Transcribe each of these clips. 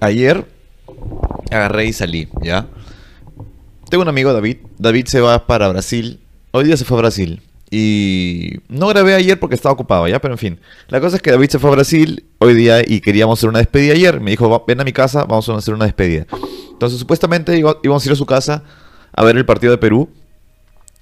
ayer agarré y salí, ¿ya? Tengo un amigo, David. David se va para Brasil. Hoy día se fue a Brasil. Y no grabé ayer porque estaba ocupado, ¿ya? Pero en fin. La cosa es que David se fue a Brasil hoy día y queríamos hacer una despedida ayer. Me dijo, ven a mi casa, vamos a hacer una despedida. Entonces, supuestamente íbamos a ir a su casa a ver el partido de Perú,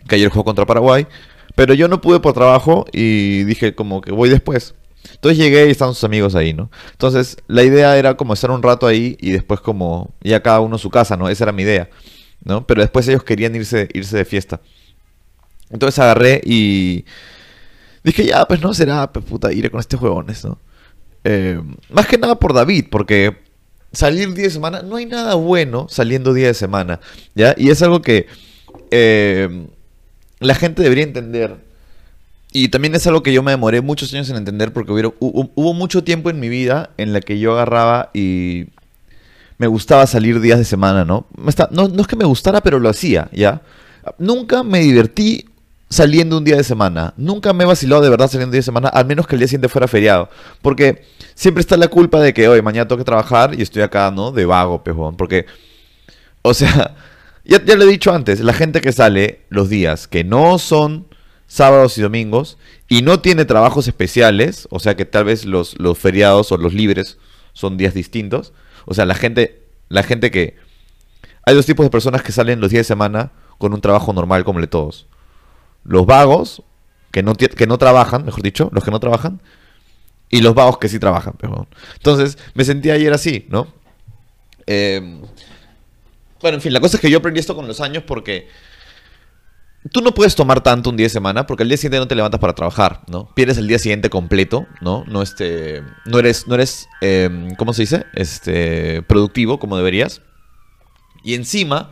que ayer jugó contra Paraguay. Pero yo no pude por trabajo y dije como que voy después. Entonces llegué y estaban sus amigos ahí, ¿no? Entonces la idea era como estar un rato ahí y después como ya cada uno su casa, ¿no? Esa era mi idea, ¿no? Pero después ellos querían irse, irse de fiesta. Entonces agarré y dije, ya, pues no será, pues puta, iré con este juegones, ¿no? Eh, más que nada por David, porque salir día de semana, no hay nada bueno saliendo día de semana, ¿ya? Y es algo que eh, la gente debería entender y también es algo que yo me demoré muchos años en entender porque hubo, mucho tiempo en mi vida en la que yo agarraba y me gustaba salir días de semana, ¿no? no, no es que me gustara, pero lo hacía, ¿ya? Nunca me divertí saliendo un día de semana. Nunca me he vacilado de verdad saliendo un día de semana, al menos que el día siguiente fuera feriado. Porque siempre está la culpa de que hoy mañana tengo que trabajar y estoy acá, ¿no? De vago, pejón. Porque, o sea, ya, ya lo he dicho antes, la gente que sale los días que no son sábados y domingos y no tiene trabajos especiales, o sea que tal vez los, los feriados o los libres son días distintos. O sea, la gente, la gente que... Hay dos tipos de personas que salen los días de semana con un trabajo normal como el de todos. Los vagos, que no, que no trabajan, mejor dicho, los que no trabajan, y los vagos que sí trabajan. Entonces, me sentí ayer así, ¿no? Eh, bueno, en fin, la cosa es que yo aprendí esto con los años porque tú no puedes tomar tanto un día de semana porque el día siguiente no te levantas para trabajar, ¿no? Pierdes el día siguiente completo, ¿no? No, este, no eres, no eres em, ¿cómo se dice? Este, productivo como deberías. Y encima,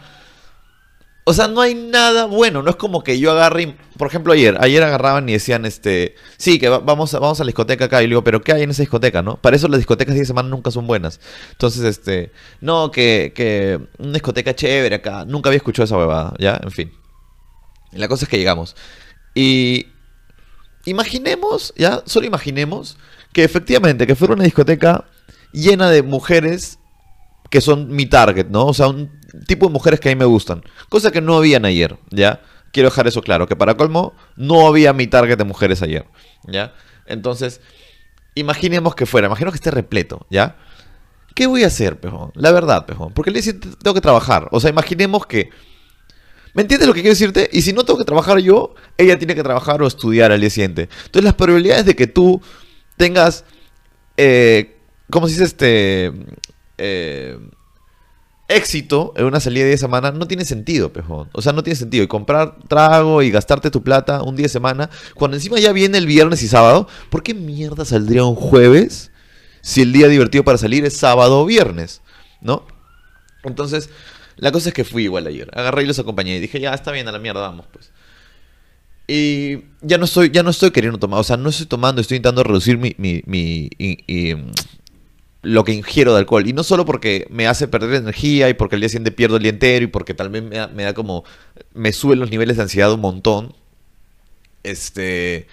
o sea, no hay nada bueno. No es como que yo agarre, por ejemplo, ayer, ayer agarraban y decían, este, sí, que vamos, a, vamos a la discoteca acá. Y digo, pero ¿qué hay en esa discoteca, no? Para eso las discotecas de semana nunca son buenas. Entonces, este, no, que, que una discoteca chévere acá. Nunca había escuchado esa huevada, ¿ya? En fin. La cosa es que llegamos. Y imaginemos, ya, solo imaginemos que efectivamente, que fuera una discoteca llena de mujeres que son mi target, ¿no? O sea, un tipo de mujeres que a mí me gustan. Cosa que no habían ayer, ¿ya? Quiero dejar eso claro, que para colmo no había mi target de mujeres ayer, ¿ya? Entonces, imaginemos que fuera, imaginemos que esté repleto, ¿ya? ¿Qué voy a hacer, pejón? La verdad, pejón. Porque le tengo que trabajar. O sea, imaginemos que ¿Me entiendes lo que quiero decirte? Y si no tengo que trabajar yo, ella tiene que trabajar o estudiar al día siguiente. Entonces las probabilidades de que tú tengas, eh, ¿cómo se dice este? Eh, éxito en una salida de 10 semana no tiene sentido, pejón. O sea, no tiene sentido. Y comprar trago y gastarte tu plata un día de semana, cuando encima ya viene el viernes y sábado, ¿por qué mierda saldría un jueves si el día divertido para salir es sábado o viernes? ¿No? Entonces, la cosa es que fui igual ayer. Agarré y los acompañé y dije, ya está bien, a la mierda, vamos, pues. Y ya no estoy, ya no estoy queriendo tomar, o sea, no estoy tomando, estoy intentando reducir mi, mi, mi lo que ingiero de alcohol. Y no solo porque me hace perder energía y porque el día siguiente pierdo el día entero y porque tal vez me da, como, me suben los niveles de ansiedad un montón. Este,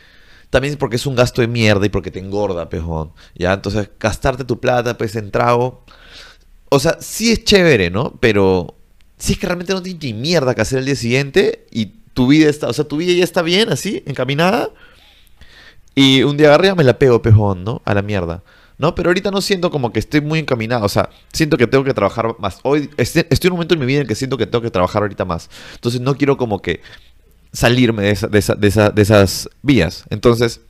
también porque es un gasto de mierda y porque te engorda, pejón. Ya, entonces gastarte tu plata, pues en trago o sea, sí es chévere, ¿no? Pero si es que realmente no tienes ni mierda que hacer el día siguiente y tu vida está, o sea, tu vida ya está bien, así, encaminada. Y un día agarré me la pego, pejón, ¿no? A la mierda. ¿No? Pero ahorita no siento como que estoy muy encaminado. O sea, siento que tengo que trabajar más. Hoy estoy, en un momento en mi vida en que siento que tengo que trabajar ahorita más. Entonces no quiero como que salirme de, de, de esas vías. Entonces,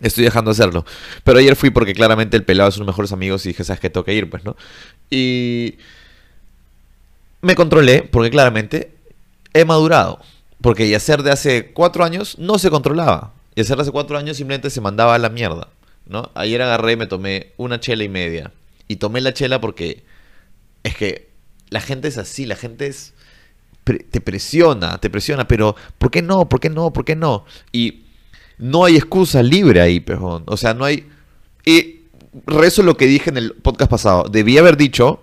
Estoy dejando de hacerlo. Pero ayer fui porque claramente el pelado es uno de mejores amigos y dije, ¿sabes qué? Tengo que ir, pues, ¿no? Y me controlé porque claramente he madurado. Porque hacer de hace cuatro años no se controlaba. Y hacer de hace cuatro años simplemente se mandaba a la mierda, ¿no? Ayer agarré y me tomé una chela y media. Y tomé la chela porque es que la gente es así, la gente es... Te presiona, te presiona, pero ¿por qué no? ¿Por qué no? ¿Por qué no? Y no hay excusa libre ahí, pejón. O sea, no hay... Y rezo lo que dije en el podcast pasado. Debí haber dicho,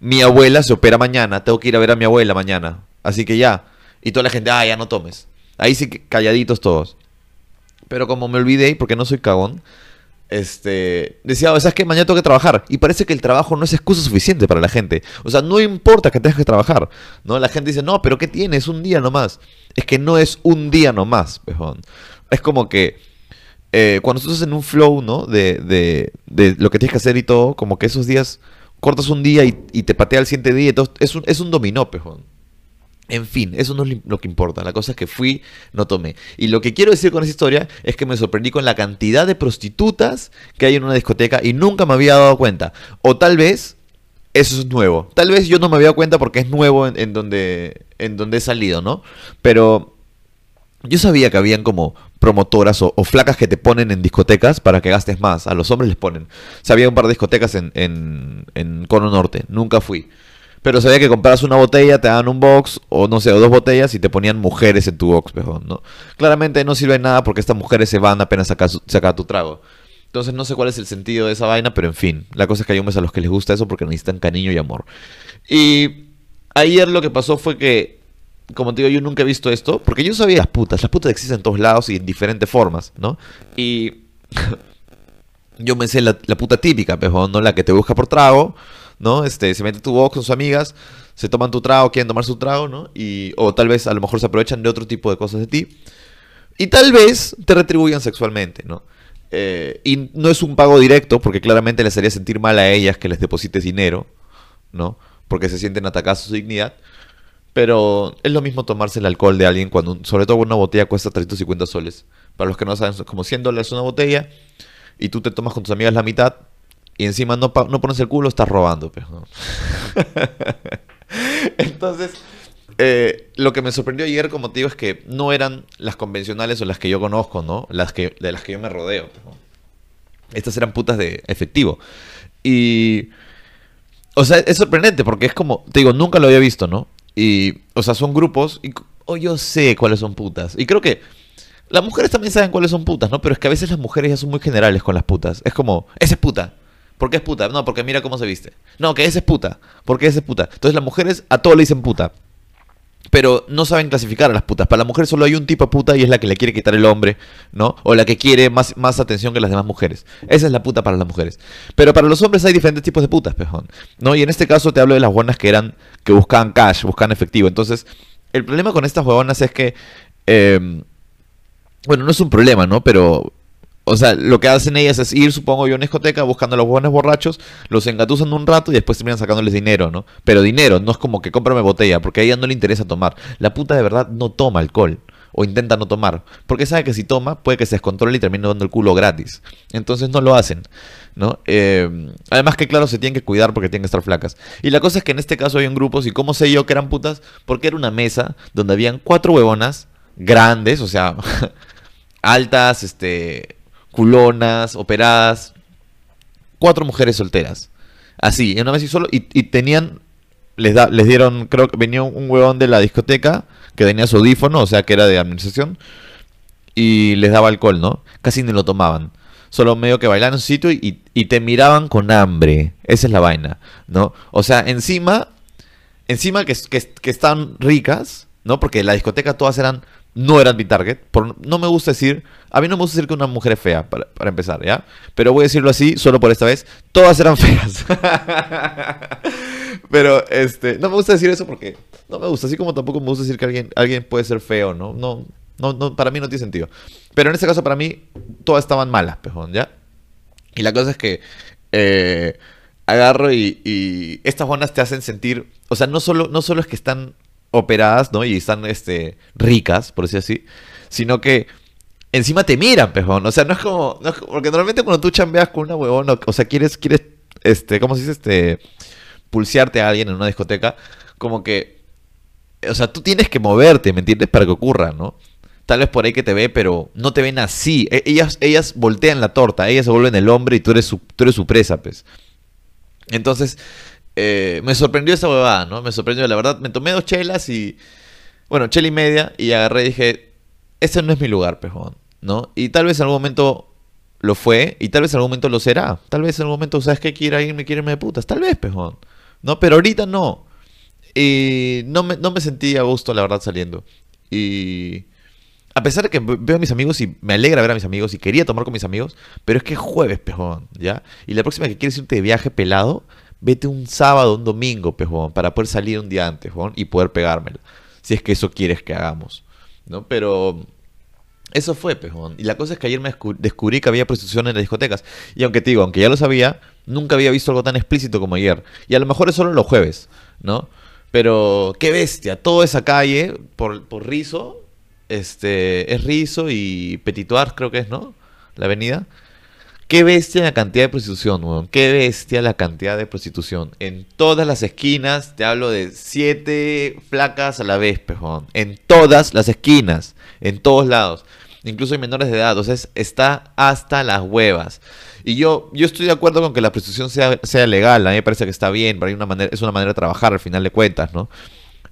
mi abuela se opera mañana, tengo que ir a ver a mi abuela mañana. Así que ya. Y toda la gente, ah, ya no tomes. Ahí sí calladitos todos. Pero como me olvidé, porque no soy cagón, este, decía, ¿sabes qué? Mañana tengo que trabajar. Y parece que el trabajo no es excusa suficiente para la gente. O sea, no importa que tengas que trabajar. ¿no? La gente dice, no, pero ¿qué tienes? Un día nomás. Es que no es un día nomás, pejón. Es como que eh, cuando estás en un flow, ¿no? De, de, de, lo que tienes que hacer y todo, como que esos días, cortas un día y, te patea el siguiente día. Entonces, es un, es un dominó, pejón. En fin, eso no es lo que importa. La cosa es que fui, no tomé. Y lo que quiero decir con esa historia es que me sorprendí con la cantidad de prostitutas que hay en una discoteca y nunca me había dado cuenta. O tal vez eso es nuevo. Tal vez yo no me había dado cuenta porque es nuevo en, donde, en donde he salido, ¿no? Pero yo sabía que habían como promotoras o, flacas que te ponen en discotecas para que gastes más. A los hombres les ponen. Sabía un par de discotecas en, en, en Cono Norte. Nunca fui. Pero sabía que compras una botella, te daban un box, o no sé, o dos botellas y te ponían mujeres en tu box, mejor, ¿no? Claramente no sirve nada porque estas mujeres se van apenas sacar, sacar tu trago. Entonces no sé cuál es el sentido de esa vaina, pero en fin, la cosa es que hay hombres a los que les gusta eso porque necesitan cariño y amor. Y ayer lo que pasó fue que, como te digo, yo nunca he visto esto, porque yo sabía las putas, las putas existen en todos lados y en diferentes formas, ¿no? Y yo me sé la, puta típica, pero no la que te busca por trago, ¿no? Este, se mete tu box con sus amigas, se toman tu trago, quieren tomar su trago, ¿no? Y, o tal vez a lo mejor se aprovechan de otro tipo de cosas de ti. Y tal vez te retribuyan sexualmente, ¿no? Eh, y no es un pago directo, porque claramente les haría sentir mal a ellas que les deposites dinero, ¿no? Porque se sienten atacadas su dignidad. Pero es lo mismo tomarse el alcohol de alguien cuando, sobre todo una botella cuesta 350 soles. Para los que no saben, como 100 dólares una botella y tú te tomas con tus amigas la mitad, y encima no, no pones el culo, estás robando. Pues, Entonces, eh, lo que me sorprendió ayer, como te digo, es que no eran las convencionales o las que yo conozco, ¿no? Las que, de las que yo me rodeo. Estas eran putas de efectivo. Y... O sea, es sorprendente porque es como, te digo, nunca lo había visto, ¿no? Y, o sea, son grupos y o yo sé cuáles son putas. Y creo que las mujeres también saben cuáles son putas, ¿no? Pero es que a veces las mujeres ya son muy generales con las putas. Es como, esa es puta. ¿Por qué es puta? No, porque mira cómo se viste. No, que esa es puta. ¿Por qué esa es puta? Entonces las mujeres a todo le dicen puta. Pero no saben clasificar a las putas. Para la mujer solo hay un tipo de puta y es la que le quiere quitar el hombre, ¿no? O la que quiere más, más atención que las demás mujeres. Esa es la puta para las mujeres. Pero para los hombres hay diferentes tipos de putas, pejón. ¿No? Y en este caso te hablo de las buenas que eran, que buscaban cash, buscaban efectivo. Entonces, el problema con estas huevonas es que. Eh, bueno, no es un problema, ¿no? Pero o sea, lo que hacen ellas es ir, supongo yo, a una discoteca buscando a los buenos borrachos, los engatusan un rato y después terminan sacándoles dinero, ¿no? Pero dinero, no es como que cómprame botella, porque a ella no le interesa tomar. La puta de verdad no toma alcohol. O intenta no tomar. Porque sabe que si toma, puede que se descontrole y termine dando el culo gratis. Entonces no lo hacen. ¿no? Eh, además que claro, se tienen que cuidar porque tienen que estar flacas. Y la cosa es que en este caso hay un grupos, y cómo sé yo que eran putas, porque era una mesa donde habían cuatro huevonas grandes, o sea, altas, este, culonas, operadas, cuatro mujeres solteras. Así, en una vez y solo, y, tenían, les, da, les dieron, creo que venía un huevón de la discoteca que tenía su audífono, o sea que era de administración, y les daba alcohol, ¿no? Casi ni lo tomaban. Solo medio que bailaban en un sitio y, y te miraban con hambre. Esa es la vaina, ¿no? O sea, encima, encima que, que, que están ricas, ¿no? Porque la discoteca todas eran no eran mi target. Por, no me gusta decir, a mí no me gusta decir que una mujer es fea, para, empezar, ¿ya? Pero voy a decirlo así, solo por esta vez, todas eran feas. Pero, este, no me gusta decir eso porque no me gusta, así como tampoco me gusta decir que alguien, alguien puede ser feo, ¿no? No, no, no, para mí no tiene sentido. Pero en este caso, para mí, todas estaban malas, pejón, ¿ya? Y la cosa es que eh, agarro y, y estas buenas te hacen sentir, o sea, no solo, no solo es que están operadas, ¿no? Y están este, ricas, por decir así, sino que encima te miran, pejón. O sea, no es como. porque normalmente cuando tú chambeas con una huevona, o sea, quieres, quieres, este, ¿cómo se dice? Este, pulsearte a alguien en una discoteca, como que. O sea, tú tienes que moverte, ¿me entiendes? Para que ocurra, ¿no? Tal vez por ahí que te ve, pero no te ven así. E, ellas, ellas voltean la torta, ellas se vuelven el hombre y tú eres su, tú eres su presa, pues. Entonces, eh, me sorprendió esa huevada, ¿no? Me sorprendió, la verdad. Me tomé dos chelas y. Bueno, chela y media y agarré y dije: Ese no es mi lugar, pejón, ¿no? Y tal vez en algún momento lo fue y tal vez en algún momento lo será. Tal vez en algún momento, ¿sabes qué? Quiera irme, quiere irme de putas. Tal vez, pejón, ¿no? Pero ahorita no. Y no me, no me sentí a gusto, la verdad, saliendo. Y. A pesar de que veo a mis amigos y me alegra ver a mis amigos y quería tomar con mis amigos, pero es que es jueves, pejón, ¿ya? Y la próxima que quieres irte de viaje pelado, vete un sábado, un domingo, pejón, para poder salir un día antes, pejón, y poder pegármela. Si es que eso quieres que hagamos, ¿no? Pero eso fue, pejón. Y la cosa es que ayer me descubrí que había prostitución en las discotecas. Y aunque te digo, aunque ya lo sabía, nunca había visto algo tan explícito como ayer. Y a lo mejor es solo los jueves, ¿no? Pero qué bestia, toda esa calle, por, por Rizo, este, es Rizo y Petituar creo que es, ¿no? La avenida. Qué bestia la cantidad de prostitución, weón. Qué bestia la cantidad de prostitución. En todas las esquinas, te hablo de siete flacas a la vez, pejón. En todas las esquinas, en todos lados. Incluso hay menores de edad. O sea, está hasta las huevas. Y yo, yo estoy de acuerdo con que la prostitución sea, sea legal. A mí me parece que está bien. Pero hay una manera, es una manera de trabajar al final de cuentas, ¿no?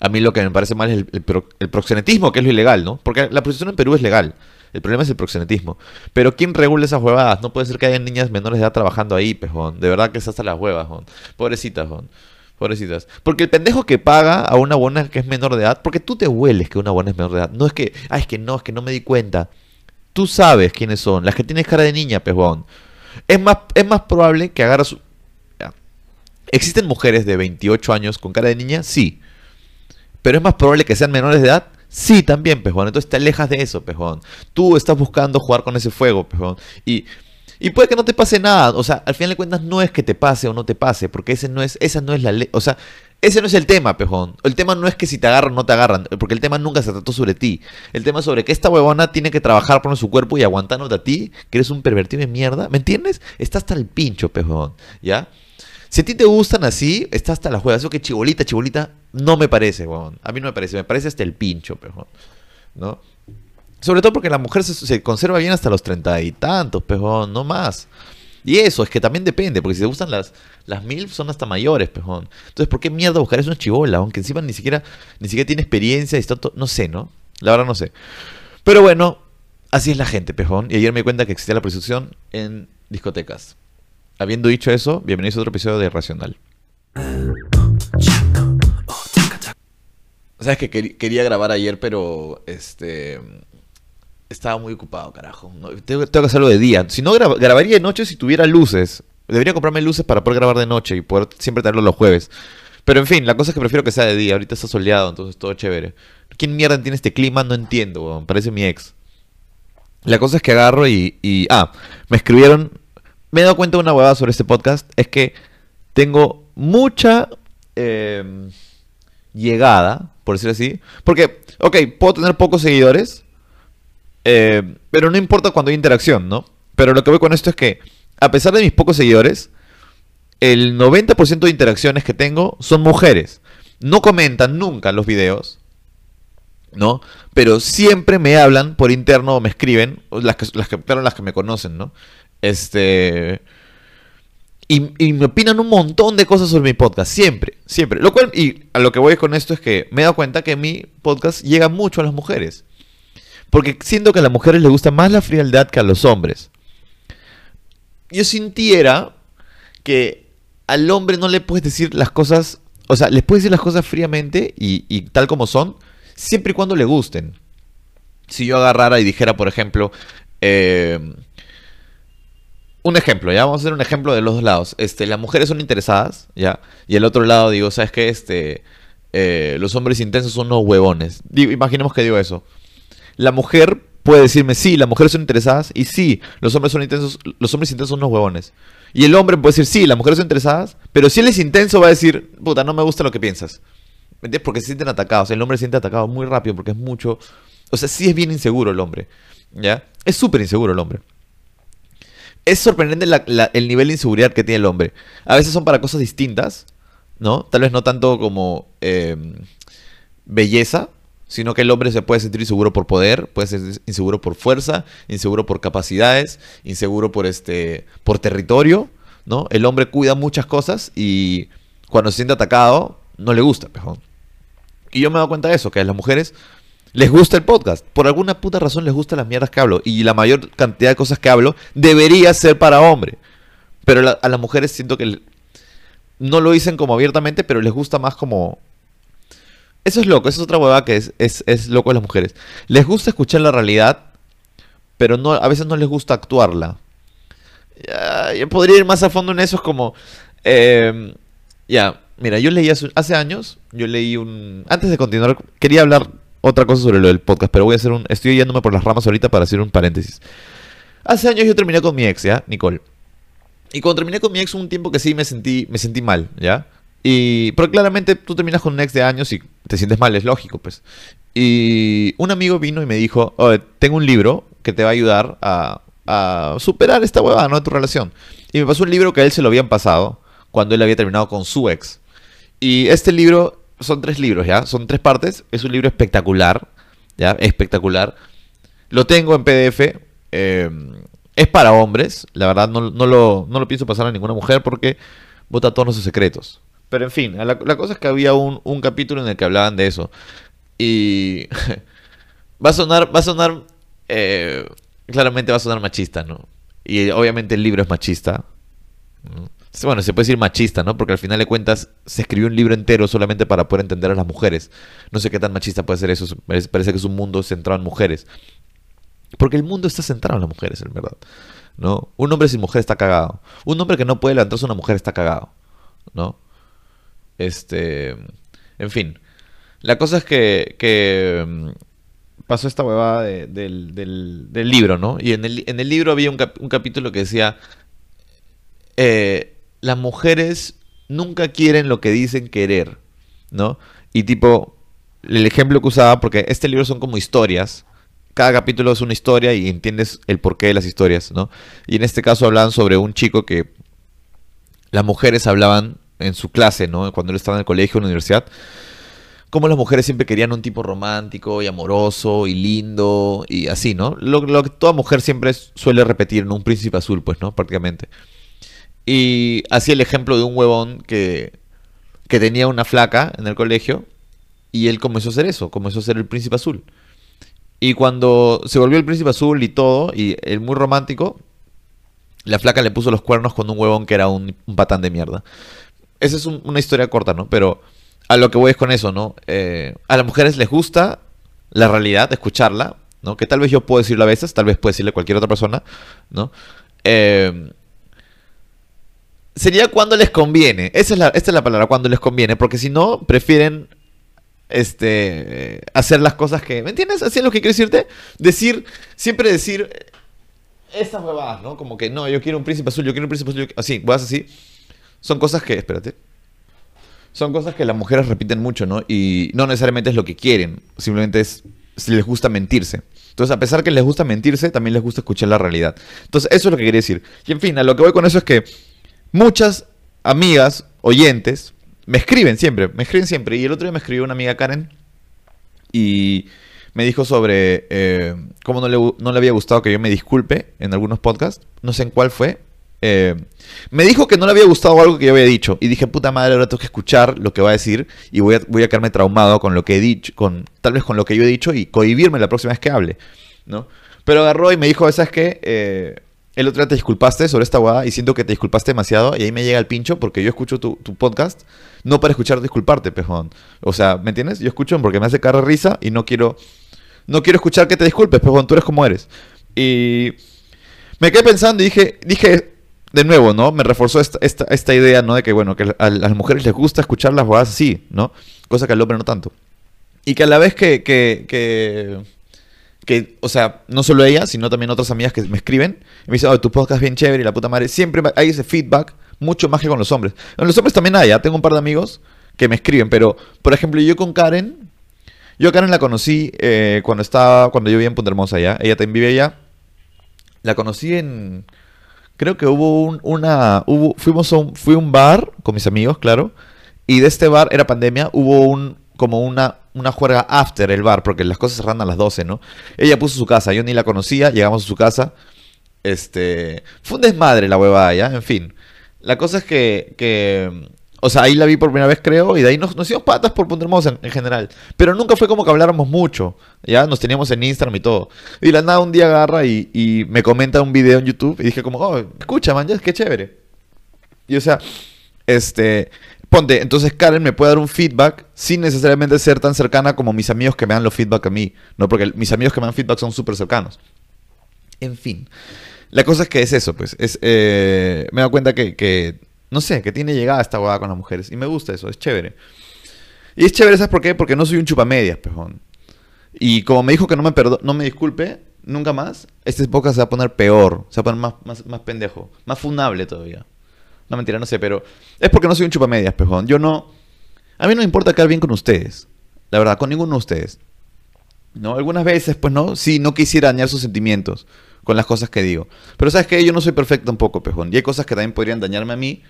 A mí lo que me parece mal es el, el proxenetismo, que es lo ilegal, ¿no? Porque la prostitución en Perú es legal. El problema es el proxenetismo. Pero ¿quién regula esas huevadas? No puede ser que haya niñas menores de edad trabajando ahí, pejón. De verdad que es hasta las huevas, jón. Pobrecitas, jón. Pobrecitas. Porque el pendejo que paga a una buena que es menor de edad, porque tú te hueles que una buena es menor de edad. No es que, ay, es que no, es que no me di cuenta. Tú sabes quiénes son. Las que tienes cara de niña, pejón. Es más, es más probable que agarras... ¿Existen mujeres de 28 años con cara de niña? Sí. Pero es más probable que sean menores de edad Sí, también, pejón. Entonces te alejas de eso, pejón. Tú estás buscando jugar con ese fuego, pejón. Y, y puede que no te pase nada. O sea, al final de cuentas no es que te pase o no te pase, porque ese no es, esa no es la ley. O sea, ese no es el tema, pejón. El tema no es que si te agarran o no te agarran, porque el tema nunca se trató sobre ti. El tema es sobre que esta huevona tiene que trabajar por su cuerpo y aguantándote a ti, que eres un pervertido de mierda. ¿Me entiendes? Está hasta el pincho, pejón. ¿Ya? Si a ti te gustan así, está hasta la juega. Eso que chibolita, chibolita, no me parece, weón. A mí no me parece. Me parece hasta el pincho, pejón. ¿No? Sobre todo porque la mujer se, conserva bien hasta los treinta y tantos, pejón, no más. Y eso, es que también depende, porque si te gustan las, las mil, son hasta mayores, pejón. Entonces, ¿por qué mierda buscar es una chivola? Aunque encima ni siquiera, ni siquiera tiene experiencia y está No sé, ¿no? La verdad no sé. Pero bueno, así es la gente, pejón. Y ayer me di cuenta que existía la prostitución en discotecas. Habiendo dicho eso, bienvenidos a otro episodio de Racional. Sabes que quería grabar ayer, pero este estaba muy ocupado, carajo. tengo, que hacerlo de día. Si no, grabaría de noche si tuviera luces. Debería comprarme luces para poder grabar de noche y poder siempre tenerlo los jueves. Pero en fin, la cosa es que prefiero que sea de día. Ahorita está soleado, entonces todo chévere. ¿Quién mierda tiene este clima? No entiendo, Parece mi ex. La cosa es que agarro y, y... Ah, me escribieron me he dado cuenta de una huevada sobre este podcast, es que tengo mucha em, llegada, por decirlo así. Porque, ok, puedo tener pocos seguidores, em, pero no importa cuando hay interacción, ¿no? Pero lo que voy con esto es que, a pesar de mis pocos seguidores, el 90% de interacciones que tengo son mujeres. No comentan nunca los videos, ¿no? Pero siempre me hablan por interno o me escriben, las que, las que, las que me conocen, ¿no? Este. Y, me opinan un montón de cosas sobre mi podcast, siempre, siempre. Lo cual, y a lo que voy con esto es que me he dado cuenta que mi podcast llega mucho a las mujeres. Porque siento que a las mujeres les gusta más la frialdad que a los hombres. Yo sintiera que al hombre no le puedes decir las cosas, o sea, les puedes decir las cosas fríamente y, tal como son, siempre y cuando le gusten. Si yo agarrara y dijera, por ejemplo, eh, un ejemplo, ya vamos a hacer un ejemplo de los dos lados. Este, las mujeres son interesadas, ya, y el otro lado digo, ¿sabes qué? Este, eh, los hombres intensos son unos huevones. imaginemos que digo eso. La mujer puede decirme, sí, las mujeres son interesadas, y sí, los hombres son intensos, los hombres intensos son unos huevones. Y el hombre puede decir, sí, las mujeres son interesadas, pero si él es intenso va a decir, puta, no me gusta lo que piensas. ¿Me entiendes? Porque se sienten atacados. El hombre se siente atacado muy rápido porque es mucho. O sea, sí es bien inseguro el hombre. ¿Ya? Es súper inseguro el hombre es sorprendente el nivel de inseguridad que tiene el hombre. A veces son para cosas distintas, ¿no? Tal vez no tanto como em, belleza, sino que el hombre se puede sentir inseguro por poder, puede ser inseguro por fuerza, inseguro por capacidades, inseguro por este por territorio, ¿no? El hombre cuida muchas cosas y cuando se siente atacado no le gusta, mejor. Y yo me he dado cuenta de eso, que a las mujeres les gusta el podcast. Por alguna puta razón les gustan las mierdas que hablo. Y la mayor cantidad de cosas que hablo debería ser para hombre. Pero a las mujeres siento que no lo dicen como abiertamente, pero les gusta más como... eso es loco, eso es otra huevada que es, es, es loco de las mujeres. Les gusta escuchar la realidad, pero no, a veces no les gusta actuarla. Ya, yo podría ir más a fondo en eso, es como... eh, ya, mira, yo leí hace años, yo leí un... Antes de continuar, quería hablar otra cosa sobre lo del podcast, pero voy a hacer un... Estoy yéndome por las ramas ahorita para hacer un paréntesis. Hace años yo terminé con mi ex, ¿ya? Nicole. Y cuando terminé con mi ex, un tiempo que sí me sentí, me sentí mal, ¿ya? Y, pero claramente tú terminas con un ex de años y te sientes mal, es lógico, pues. Y un amigo vino y me dijo, "Oye, tengo un libro que te va a ayudar a, a superar esta huevada, ¿no? De tu relación. Y me pasó un libro que a él se lo habían pasado cuando él había terminado con su ex. Y este libro, son tres libros, ¿ya? Son tres partes. Es un libro espectacular, ¿ya? Espectacular. Lo tengo en PDF. eh, es para hombres. La verdad, no, no lo, no lo pienso pasar a ninguna mujer porque bota todos nuestros secretos. Pero en fin, la, la cosa es que había un, un capítulo en el que hablaban de eso. Y va a sonar, va a sonar, eh, claramente va a sonar machista, ¿no? Y obviamente el libro es machista. ¿no? Bueno, se puede decir machista, ¿no? Porque al final de cuentas se escribió un libro entero solamente para poder entender a las mujeres. No sé qué tan machista puede ser eso. Parece que es un mundo centrado en mujeres. Porque el mundo está centrado en las mujeres, en verdad. ¿No? Un hombre sin mujer está cagado. Un hombre que no puede levantarse a una mujer está cagado. ¿No? Este. En fin. La cosa es que. que mm, pasó esta huevada de- del, libro, ¿no? Y en el, en el libro había un, cap- un capítulo que decía. eh, las mujeres nunca quieren lo que dicen querer, ¿no? Y tipo, el ejemplo que usaba, porque este libro son como historias, cada capítulo es una historia y entiendes el porqué de las historias, ¿no? Y en este caso hablaban sobre un chico que las mujeres hablaban en su clase, ¿no? Cuando él estaba en el colegio, en la universidad, como las mujeres siempre querían un tipo romántico y amoroso y lindo y así, ¿no? Lo, lo que toda mujer siempre suele repetir, ¿no? Un príncipe azul, pues, ¿no? Prácticamente. Y hacía el ejemplo de un huevón que, que tenía una flaca en el colegio y él comenzó a hacer eso, comenzó a ser el príncipe azul. Y cuando se volvió el príncipe azul y todo, y el muy romántico, la flaca le puso los cuernos con un huevón que era un, patán de mierda. Esa es un- una historia corta, ¿no? Pero a lo que voy es con eso, ¿no? Eh, a las mujeres les gusta la realidad, escucharla, ¿no? Que tal vez yo puedo decirlo a veces, tal vez puede decirle cualquier otra persona, ¿no? Eh, sería cuando les conviene. Esa es la, esta es la palabra, cuando les conviene. Porque si no, prefieren este hacer las cosas que. ¿Me entiendes? Así es lo que quiero decirte. Decir, siempre decir eh, estas huevadas, ¿no? Como que no, yo quiero un príncipe azul, yo quiero un príncipe azul. yo- Así, huevadas así. Son cosas que. Espérate. Son cosas que las mujeres repiten mucho, ¿no? Y no necesariamente es lo que quieren. Simplemente es. Si les gusta mentirse. Entonces, a pesar que les gusta mentirse, también les gusta escuchar la realidad. Entonces, eso es lo que quería decir. Y en fin, a lo que voy con eso es que muchas amigas, oyentes, me escriben siempre, me escriben siempre. Y el otro día me escribió una amiga Karen y me dijo sobre eh, cómo no le, no le había gustado que yo me disculpe en algunos podcasts. No sé en cuál fue. Eh, me dijo que no le había gustado algo que yo había dicho. Y dije, puta madre, ahora tengo que escuchar lo que va a decir. Y voy a, voy a quedarme traumado con lo que he dicho, con, tal vez con lo que yo he dicho y cohibirme la próxima vez que hable. ¿no? Pero agarró y me dijo, ¿sabes qué? Eh, el otro día te disculpaste sobre esta guada y siento que te disculpaste demasiado y ahí me llega el pincho porque yo escucho tu, podcast no para escuchar disculparte, pejón. O sea, ¿me entiendes? Yo escucho porque me hace cara risa y no quiero no quiero escuchar que te disculpes, pejón, tú eres como eres. Y me quedé pensando y dije, dije de nuevo, ¿no? Me reforzó esta, esta, idea, ¿no? De que, bueno, que a, las mujeres les gusta escuchar las guadas así, ¿no? Cosa que al hombre no tanto. Y que a la vez que, que, que, o sea, no solo ella, sino también otras amigas que me escriben, y me dicen, oh, tu podcast es bien chévere y la puta madre, siempre hay ese feedback, mucho más que con los hombres. Con los hombres también hay, ¿ah? tengo un par de amigos que me escriben, pero, por ejemplo, yo con Karen, yo a Karen la conocí eh, cuando estaba, cuando yo vivía en Punta Hermosa allá, ella también vive allá, la conocí en, creo que hubo un, una, fuimos a un, fui a un bar con mis amigos, claro, y de este bar, era pandemia, hubo un, como una, una juerga after el bar, porque las cosas cerran a las 12, ¿no? Ella puso su casa, yo ni la conocía, llegamos a su casa, este, fue un desmadre la huevada, ¿ya? En fin, la cosa es que, que o sea, ahí la vi por primera vez, creo, y de ahí nos, hicimos patas por Punta en, en general. Pero nunca fue como que habláramos mucho, ¿ya? Nos teníamos en Instagram y todo. Y la nada un día agarra y, y me comenta un video en YouTube y dije como, oh, escucha, man, ya, qué chévere. Y o sea, este, ponte, entonces Karen me puede dar un feedback sin necesariamente ser tan cercana como mis amigos que me dan los feedback a mí, ¿no? Porque mis amigos que me dan feedback son súper cercanos. En fin. La cosa es que es eso, pues. Es, eh, me he dado cuenta que, no sé, que tiene llegada esta hueá con las mujeres. Y me gusta eso, es chévere. Y es chévere, ¿sabes por qué? Porque no soy un chupamedias, pejón. Y como me dijo que no me, no me disculpe, nunca más, esta época se va a poner peor, se va a poner más, más, más pendejo, más funable todavía. No, mentira, no sé, pero es porque no soy un chupamedias, pejón. Yo no... A mí no me importa quedar bien con ustedes. La verdad, con ninguno de ustedes. ¿No? Algunas veces, pues, ¿no? Sí, no quisiera dañar sus sentimientos con las cosas que digo. Pero sabes que yo no soy perfecto un poco, pejón. Y hay cosas que también podrían dañarme a mí.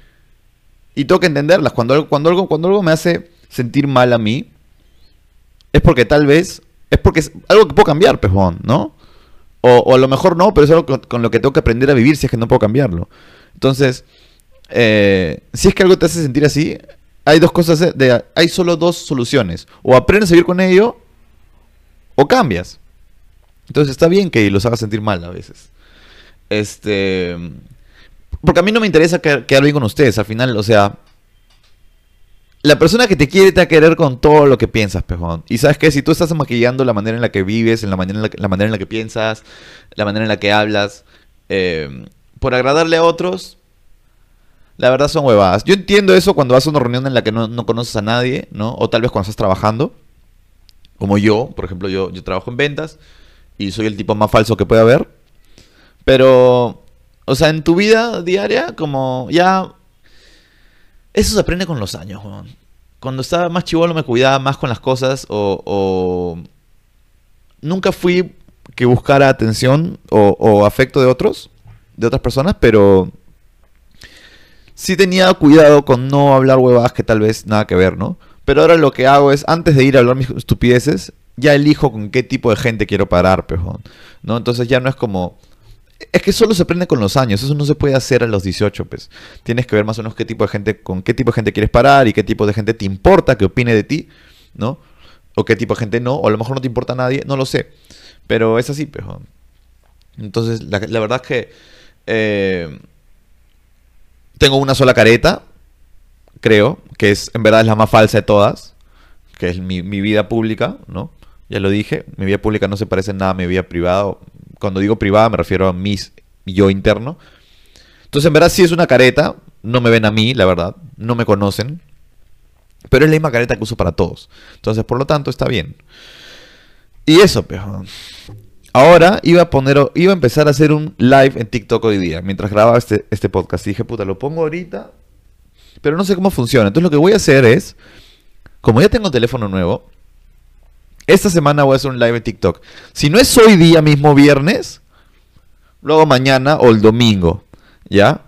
Y tengo que entenderlas. Cuando, cuando, algo, cuando algo me hace sentir mal a mí, es porque tal vez... Es porque es algo que puedo cambiar, pejón, ¿no? O, a lo mejor no, pero es algo con, lo que tengo que aprender a vivir si es que no puedo cambiarlo. Entonces, eh, si es que algo te hace sentir así, hay dos cosas, de, hay solo dos soluciones. O aprendes a vivir con ello, o cambias. Entonces está bien que los haga sentir mal a veces. Este. Porque a mí no me interesa quedar bien con ustedes. Al final, o sea. La persona que te quiere te va a querer con todo lo que piensas, pejón. Y sabes que si tú estás maquillando la manera en la que vives, en la manera en la, la manera en la que piensas, la manera en la que hablas, eh, por agradarle a otros, la verdad son huevadas. Yo entiendo eso cuando vas a una reunión en la que no, no conoces a nadie, ¿no? O tal vez cuando estás trabajando. Como yo, por ejemplo, yo, yo trabajo en ventas y soy el tipo más falso que puede haber. Pero, o sea, en tu vida diaria, como ya... Eso se aprende con los años, Cuando estaba más chivolo me cuidaba más con las cosas o... Nunca fui que buscara atención o, o afecto de otros, de otras personas, pero sí tenía cuidado con no hablar huevadas que tal vez nada que ver, ¿no? Pero ahora lo que hago es, antes de ir a hablar mis estupideces, ya elijo con qué tipo de gente quiero parar, pejón. ¿No? Entonces ya no es como. Es que solo se aprende con los años, eso no se puede hacer a los 18, pues. Tienes que ver más o menos qué tipo de gente, con qué tipo de gente quieres parar y qué tipo de gente te importa que opine de ti, ¿no? O qué tipo de gente no, o a lo mejor no te importa nadie, no lo sé. Pero es así, pejón. Entonces, la, verdad es que eh, tengo una sola careta, creo, que es en verdad es la más falsa de todas, que es mi, vida pública, ¿no? Ya lo dije, mi vida pública no se parece en nada a mi vida privada. Cuando digo privada me refiero a mis yo interno. Entonces, en verdad sí es una careta, no me ven a mí, la verdad, no me conocen, pero es la misma careta que uso para todos. Entonces, por lo tanto, está bien. Y eso, pero Ahora iba a poner, iba a empezar a hacer un live en TikTok hoy día, mientras grababa este, este podcast. Y dije, puta, lo pongo ahorita pero no sé cómo funciona. Entonces lo que voy a hacer es, como ya tengo teléfono nuevo, esta semana voy a hacer un live en TikTok. Si no es hoy día mismo viernes, luego mañana o el domingo, ¿ya?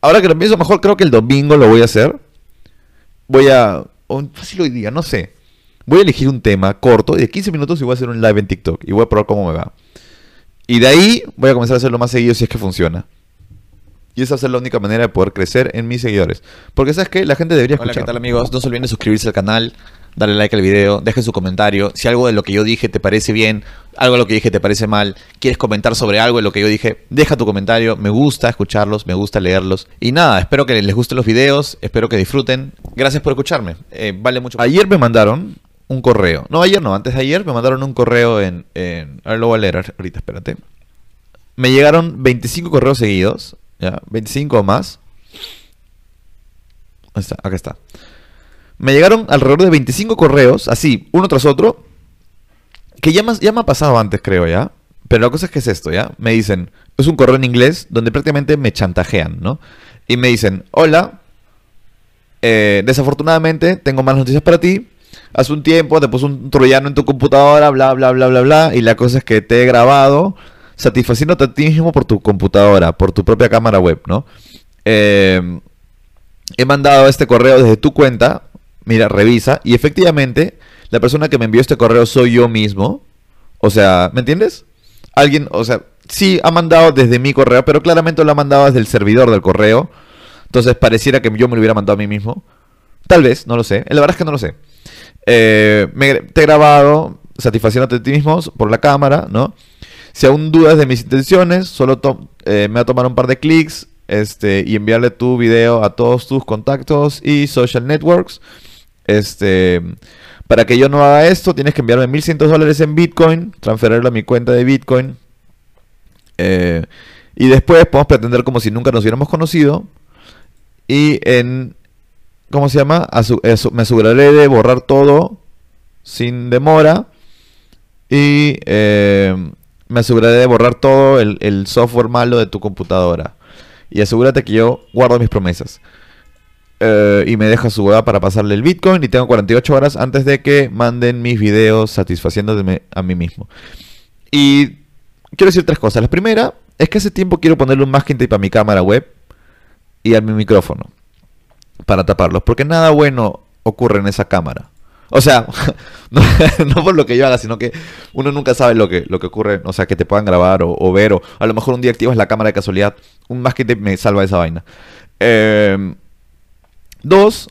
Ahora que lo pienso mejor, creo que el domingo lo voy a hacer. Voy a... O fácil hoy día, no sé. Voy a elegir un tema corto de 15 minutos y voy a hacer un live en TikTok. Y voy a probar cómo me va. Y de ahí voy a comenzar a hacerlo más seguido si es que funciona. Y esa es la única manera de poder crecer en mis seguidores. Porque sabes que la gente debería escuchar. Hola, ¿qué tal amigos? No se olviden de suscribirse al canal, darle like al video, dejen su comentario. Si algo de lo que yo dije te parece bien, algo de lo que dije te parece mal, quieres comentar sobre algo de lo que yo dije, deja tu comentario. Me gusta escucharlos, me gusta leerlos. Y nada, espero que les gusten los videos, espero que disfruten. Gracias por escucharme. Eh, vale mucho. Ayer me mandaron un correo. No, ayer no, antes de ayer me mandaron un correo en... en... A lo voy a leer ahorita, espérate. Me llegaron 25 correos seguidos ¿ya? 25 más. está, acá está. Me llegaron alrededor de 25 correos, así, uno tras otro, que ya, ya me ha pasado antes, creo, ¿ya? Pero la cosa es que es esto, ¿ya? Me dicen, es un correo en inglés donde prácticamente me chantajean, ¿no? Y me dicen, hola, eh, desafortunadamente tengo malas noticias para ti. Hace un tiempo te puse un troyano en tu computadora, bla, bla, bla, bla, bla. Y la cosa es que te he grabado satisfaciéndote a ti mismo por tu computadora, por tu propia cámara web, ¿no? Eh, he mandado este correo desde tu cuenta, mira, revisa, y efectivamente la persona que me envió este correo soy yo mismo. O sea, ¿me entiendes? Alguien, o sea, sí ha mandado desde mi correo, pero claramente lo ha mandado desde el servidor del correo. Entonces pareciera que yo me lo hubiera mandado a mí mismo. Tal vez, no lo sé. La verdad es que no lo sé. Eh, te he grabado satisfaciéndote a ti mismo por la cámara, ¿no? Si aún dudas de mis intenciones, solo eh, me va a tomar un par de clics este, y enviarle tu video a todos tus contactos y social networks. Este, para que yo no haga esto, tienes que enviarme 1100 dólares en Bitcoin, transferirlo a mi cuenta de Bitcoin. Eh, y después podemos pretender como si nunca nos hubiéramos conocido. Y en. ¿Cómo se llama? me aseguraré de borrar todo sin demora. Y eh, me aseguraré de borrar todo el, software malo de tu computadora. Y asegúrate que yo guardo mis promesas. Eh, y me deja su web para pasarle el Bitcoin y tengo 48 horas antes de que manden mis videos satisfaciéndome a mí mismo. Y quiero decir tres cosas. La primera es que hace tiempo quiero ponerle un masking tape a mi cámara web y a mi micrófono para taparlos, porque nada bueno ocurre en esa cámara. O sea, no, por lo que yo haga, sino que uno nunca sabe lo que, lo que ocurre, o sea, que te puedan grabar o, ver, o a lo mejor un día activas la cámara de casualidad, un masking tape me salva esa vaina. Eh, Dos,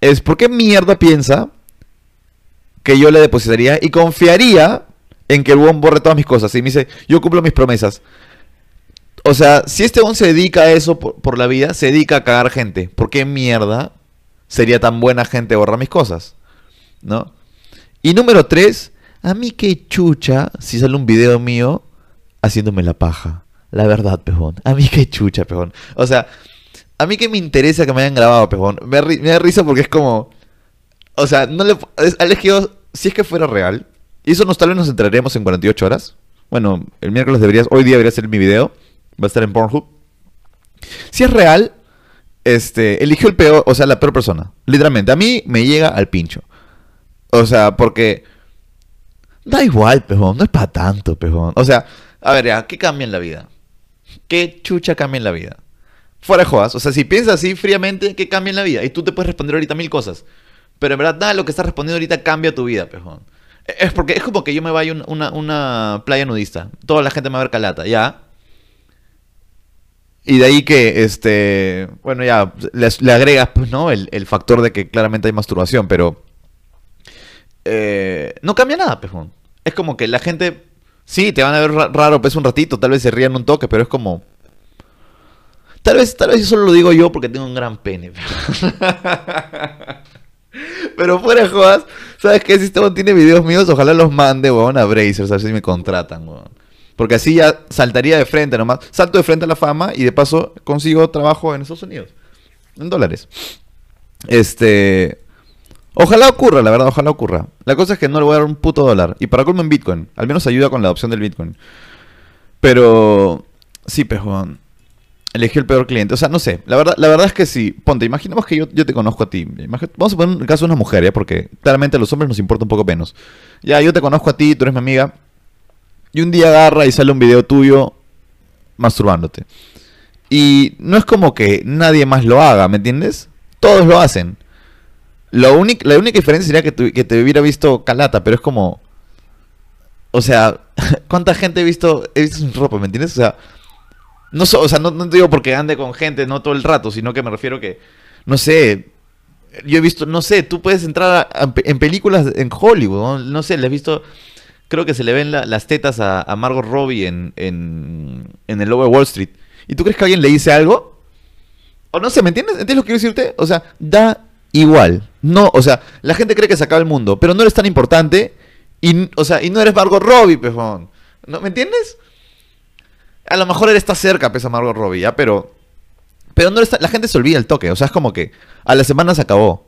es por qué mierda piensa que yo le depositaría y confiaría en que el buen borre todas mis cosas. Y me dice, yo cumplo mis promesas. O sea, si este bon se dedica a eso por, la vida, se dedica a cagar gente. ¿Por qué mierda sería tan buena gente borrar mis cosas? ¿No? Y número tres, a mí qué chucha si sale un video mío haciéndome la paja. La verdad, pejón. A mí qué chucha, pejón. O sea, a mí que me interesa que me hayan grabado, pejón. Me, da risa porque es como. O sea, no le. Es, yo, si es que fuera real, y eso nos, tal vez nos enteraremos en 48 horas. Bueno, el miércoles deberías. Hoy día debería ser mi video. Va a estar en Pornhub. Si es real, este. Eligió el peor. O sea, la peor persona. Literalmente. A mí me llega al pincho. O sea, porque. Da igual, pejón. No es para tanto, pejón. O sea, a ver, ya, ¿qué cambia en la vida? ¿Qué chucha cambia en la vida? Fuera de jodas. O sea, si piensas así fríamente, ¿qué cambia en la vida? Y tú te puedes responder ahorita mil cosas. Pero en verdad, nada lo que estás respondiendo ahorita cambia tu vida, pejón. E, es porque es como que yo me vaya a una, una playa nudista. Toda la gente me va a ver calata, ¿ya? Y de ahí que, este, bueno, ya, le, agregas, pues, ¿no? El, factor de que claramente hay masturbación, pero... Eh, no cambia nada, pejón. Es como que la gente, sí, te van a ver raro, pues un ratito, tal vez se rían un toque, pero es como... Tal vez, tal vez eso lo digo yo porque tengo un gran pene. Pero fuera jodas, ¿sabes qué? Si este tiene videos míos, ojalá los mande, weón, a Brazers, a ver si me contratan, weón. Porque así ya saltaría de frente nomás. Salto de frente a la fama y de paso consigo trabajo en Estados Unidos. En dólares. Este. Ojalá ocurra, la verdad, ojalá ocurra. La cosa es que no le voy a dar un puto dólar. Y para colmo en Bitcoin. Al menos ayuda con la adopción del Bitcoin. Pero. Sí, pejón eligió el peor cliente. O sea, no sé. La verdad, la verdad es que sí. Ponte, imaginemos que yo, yo te conozco a ti. vamos a poner el caso de una mujer, ¿ya? Porque claramente a los hombres nos importa un poco menos. Ya, yo te conozco a ti, tú eres mi amiga. Y un día agarra y sale un video tuyo masturbándote. Y no es como que nadie más lo haga, ¿me entiendes? Todos lo hacen. Lo la única diferencia sería que, que te hubiera visto calata, pero es como... O sea, ¿cuánta gente he visto, he visto sin ropa, ¿me entiendes? O sea, no, o sea, no, te digo porque ande con gente, no todo el rato, sino que me refiero que, no sé, yo he visto, no sé, tú puedes entrar en películas en Hollywood, ¿no? sé, le he visto, creo que se le ven las tetas a, Margot Robbie en, en, en el Lower Wall Street. ¿Y tú crees que alguien le dice algo? O no sé, ¿me entiendes? ¿Entiendes lo que quiero decirte? O sea, da igual. No, o sea, la gente cree que se acaba el mundo, pero no eres tan importante y, o sea, y no eres Margot Robbie, pejón. ¿No, ¿Me entiendes? A lo mejor él está cerca, pesa Margot Robbie, ¿ya? Pero. Pero no está, la gente se olvida el toque. O sea, es como que a la semana se acabó.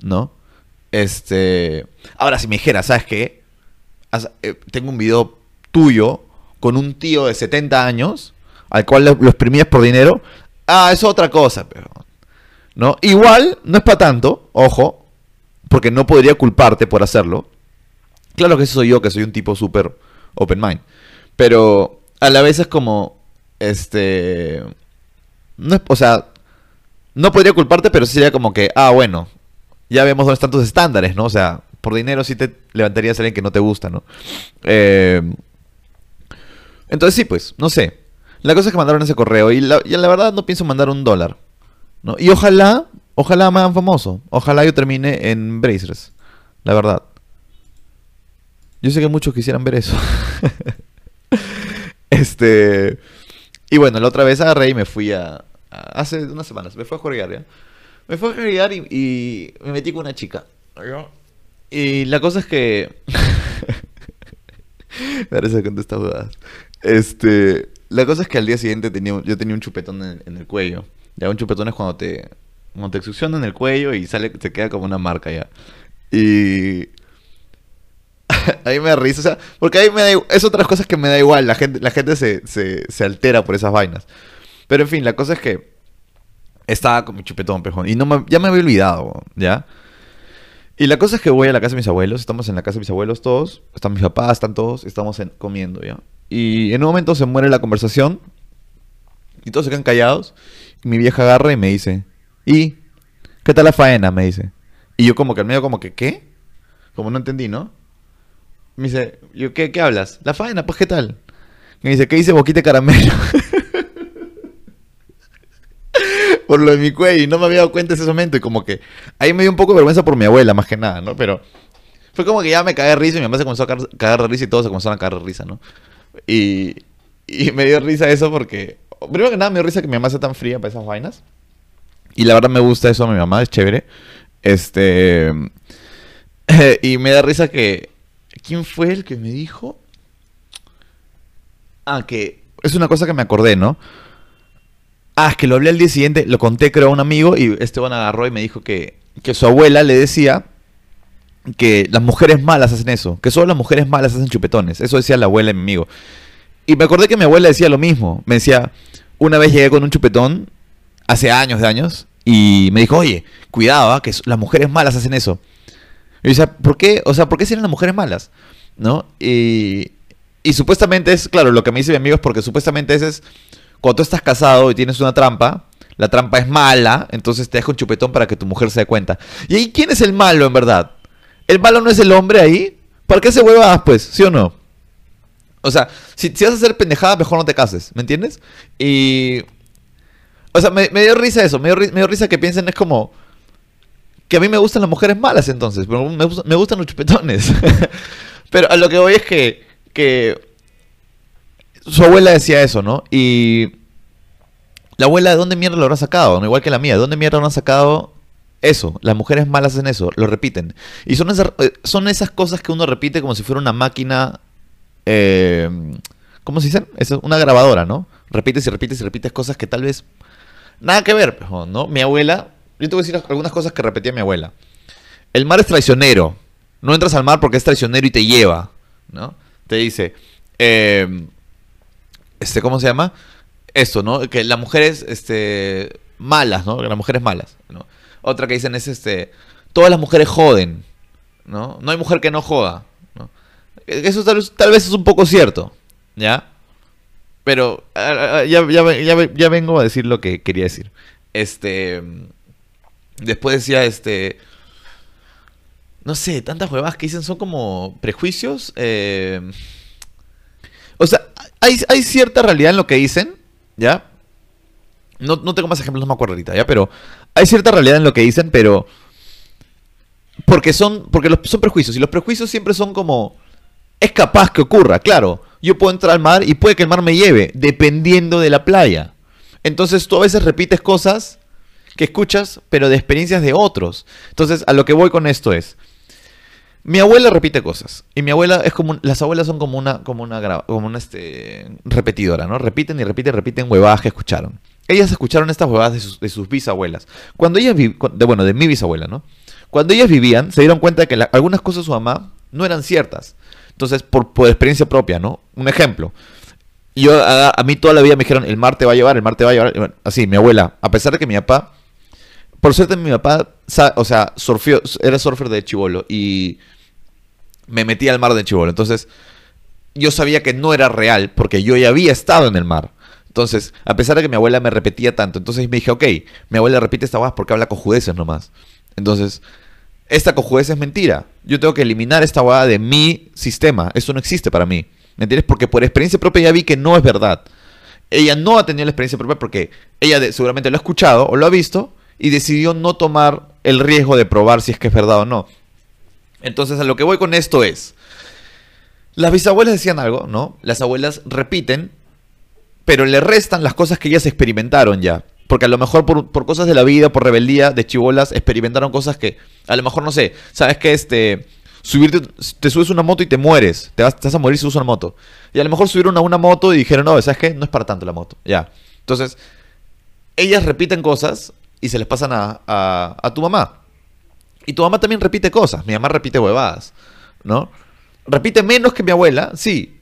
¿No? Este. Ahora, si me dijera, ¿sabes qué? Eh, tengo un video tuyo con un tío de 70 años al cual lo, exprimías por dinero. Ah, es otra cosa, pero. ¿No? Igual, no es para tanto, ojo, porque no podría culparte por hacerlo. Claro que eso soy yo, que soy un tipo súper open mind. Pero a la vez es como, este, no es, o sea, no podría culparte, pero sí sería como que, ah, bueno, ya vemos dónde están tus estándares, ¿no? O sea, por dinero sí te levantarías a alguien que no te gusta, ¿no? Eh, entonces sí, pues, no sé. La cosa es que mandaron ese correo y la, la verdad no pienso mandar un dólar, ¿no? Y ojalá, ojalá me hagan famoso. Ojalá yo termine en Brazers, la verdad. Yo sé que muchos quisieran ver eso. Este. Y bueno, la otra vez agarré y me fui a. hace unas semanas, me fue a jugar ya. Me fue a jugar y, y me metí con una chica. Y la cosa es que... me parece que estas dudas. Este, la cosa es que al día siguiente tenía, yo tenía un chupetón en, en el cuello. Ya un chupetón es cuando te, cuando te succionan el cuello y sale, te queda como una marca ya. Y ahí me da risa, o sea, porque ahí me da, es otras cosas que me da igual, la gente, la gente se, se, se altera por esas vainas. Pero en fin, la cosa es que estaba con mi chupetón, pejón, y no me, ya me había olvidado, ¿ya? Y la cosa es que voy a la casa de mis abuelos, estamos en la casa de mis abuelos todos, están mis papás, están todos, estamos comiendo, ¿ya? Y en un momento se muere la conversación y todos se quedan callados. Y mi vieja agarra y me dice, ¿y qué tal la faena? Me dice. Y yo como que al medio como que, ¿qué? Como no entendí, ¿no? Me dice, ¿yo qué, qué hablas? La faena, pues ¿qué tal? Me dice, ¿qué dice boquita caramelo? por lo de mi cuello y no me había dado cuenta en ese momento y como que ahí me dio un poco de vergüenza por mi abuela más que nada, ¿no? Pero fue como que ya me cagué de risa y mi mamá se comenzó a cagar de risa y todos se comenzaron a cagar de risa, ¿no? Y, y me dio risa eso porque, primero que nada me dio risa que mi mamá sea tan fría para esas vainas. Y la verdad me gusta eso a mi mamá, es chévere. Este... y me da risa que... ¿Quién fue el que me dijo? Ah, que es una cosa que me acordé, ¿no? Ah, es que lo hablé al día siguiente, lo conté creo a un amigo y Esteban agarró y me dijo que, que su abuela le decía que las mujeres malas hacen eso, que solo las mujeres malas hacen chupetones. Eso decía la abuela de mi amigo. Y me acordé que mi abuela decía lo mismo. Me decía, una vez llegué con un chupetón, hace años de años, y me dijo, oye, cuidado, ¿ah? que las mujeres malas hacen eso. Y yo decía, ¿por qué? O sea, ¿por qué serían las mujeres malas? ¿No? Y, y supuestamente es, claro, lo que me dice mi amigo es porque supuestamente es cuando tú estás casado y tienes una trampa, la trampa es mala, entonces te deja un chupetón para que tu mujer se dé cuenta. ¿Y ahí quién es el malo en verdad? ¿El malo no es el hombre ahí? ¿Por qué se huevas, pues? ¿Sí o no? O sea, si, vas a hacer pendejada, mejor no te cases, ¿me entiendes? Y... O sea, me, dio risa eso, me dio, risa que piensen es como... Que a mí me gustan las mujeres malas entonces, pero me, me gustan los chupetones. pero a lo que voy es que... que su abuela decía eso, ¿no? Y la abuela, ¿de dónde mierda lo habrá sacado? Igual que la mía, ¿de dónde mierda lo han sacado eso? Las mujeres malas hacen eso, lo repiten. Y son esas, eh, son esas cosas que uno repite como si fuera una máquina... Eh, ¿Cómo se dice? Es una grabadora, ¿no? Repites y repites y repites cosas que tal vez... Nada que ver, ¿no? Mi abuela... Yo te voy a decir algunas cosas que repetía mi abuela. El mar es traicionero. No entras al mar porque es traicionero y te lleva, ¿no? Te dice... Eh, este, ¿cómo se llama? Esto, ¿no? Que las mujeres, este, malas, ¿no? Las mujeres malas, ¿no? Otra que dicen es, este, todas las mujeres joden, ¿no? No hay mujer que no joda, ¿no? Eso tal, vez es un poco cierto, ¿ya? Pero ya, ya, vengo a decir lo que quería decir. Este, después decía, este, no sé, tantas huevadas que dicen son como prejuicios, eh sea, hay, cierta realidad en lo que dicen, ¿ya? No, no tengo más ejemplos, no me acuerdo ahorita, ¿ya? Pero hay cierta realidad en lo que dicen, pero... Porque son, porque los, son prejuicios, y los prejuicios siempre son como... Es capaz que ocurra, claro. Yo puedo entrar al mar y puede que el mar me lleve, dependiendo de la playa. Entonces tú a veces repites cosas que escuchas, pero de experiencias de otros. Entonces, a lo que voy con esto es, mi abuela repite cosas. Y mi abuela es como. Las abuelas son como una, como una, como una este, repetidora, ¿no? Repiten y repiten, repiten huevadas que escucharon. Ellas escucharon estas huevadas de sus, de sus bisabuelas. Cuando ellas de, bueno, de mi bisabuela, ¿no? Cuando ellas vivían, se dieron cuenta de que algunas cosas de su mamá no eran ciertas. Entonces, por, por experiencia propia, ¿no? Un ejemplo. Yo, a, mí toda la vida me dijeron, el mar te va a llevar, el mar te va a llevar. así, mi abuela, a pesar de que mi papá por suerte mi papá, o sea, surfió, era surfer de chivolo y me metí al mar de chivolo. Entonces, yo sabía que no era real porque yo ya había estado en el mar. Entonces, a pesar de que mi abuela me repetía tanto, entonces me dije, ok, mi abuela repite esta voz porque habla cojudeces nomás. Entonces, esta cojudez es mentira. Yo tengo que eliminar esta guada de mi sistema. Eso no existe para mí. ¿Me entiendes? Porque por experiencia propia ya vi que no es verdad. Ella no ha tenido la experiencia propia porque ella seguramente lo ha escuchado o lo ha visto y decidió no tomar el riesgo de probar si es que es verdad o no. Entonces a lo que voy con esto es, las bisabuelas decían algo, ¿no? Las abuelas repiten, pero le restan las cosas que ellas experimentaron ya. Porque a lo mejor por, por cosas de la vida, por rebeldía, de chivolas, experimentaron cosas que, a lo mejor, no sé, sabes que este, subirte, te subes una moto y te mueres, te vas, te vas a morir si subes una moto. Y a lo mejor subieron a una moto y dijeron, no, ¿sabes qué? No es para tanto la moto, ya. Entonces, ellas repiten cosas y se les pasan a, a, tu mamá. Y tu mamá también repite cosas, mi mamá repite huevadas, ¿no? Repite menos que mi abuela, sí,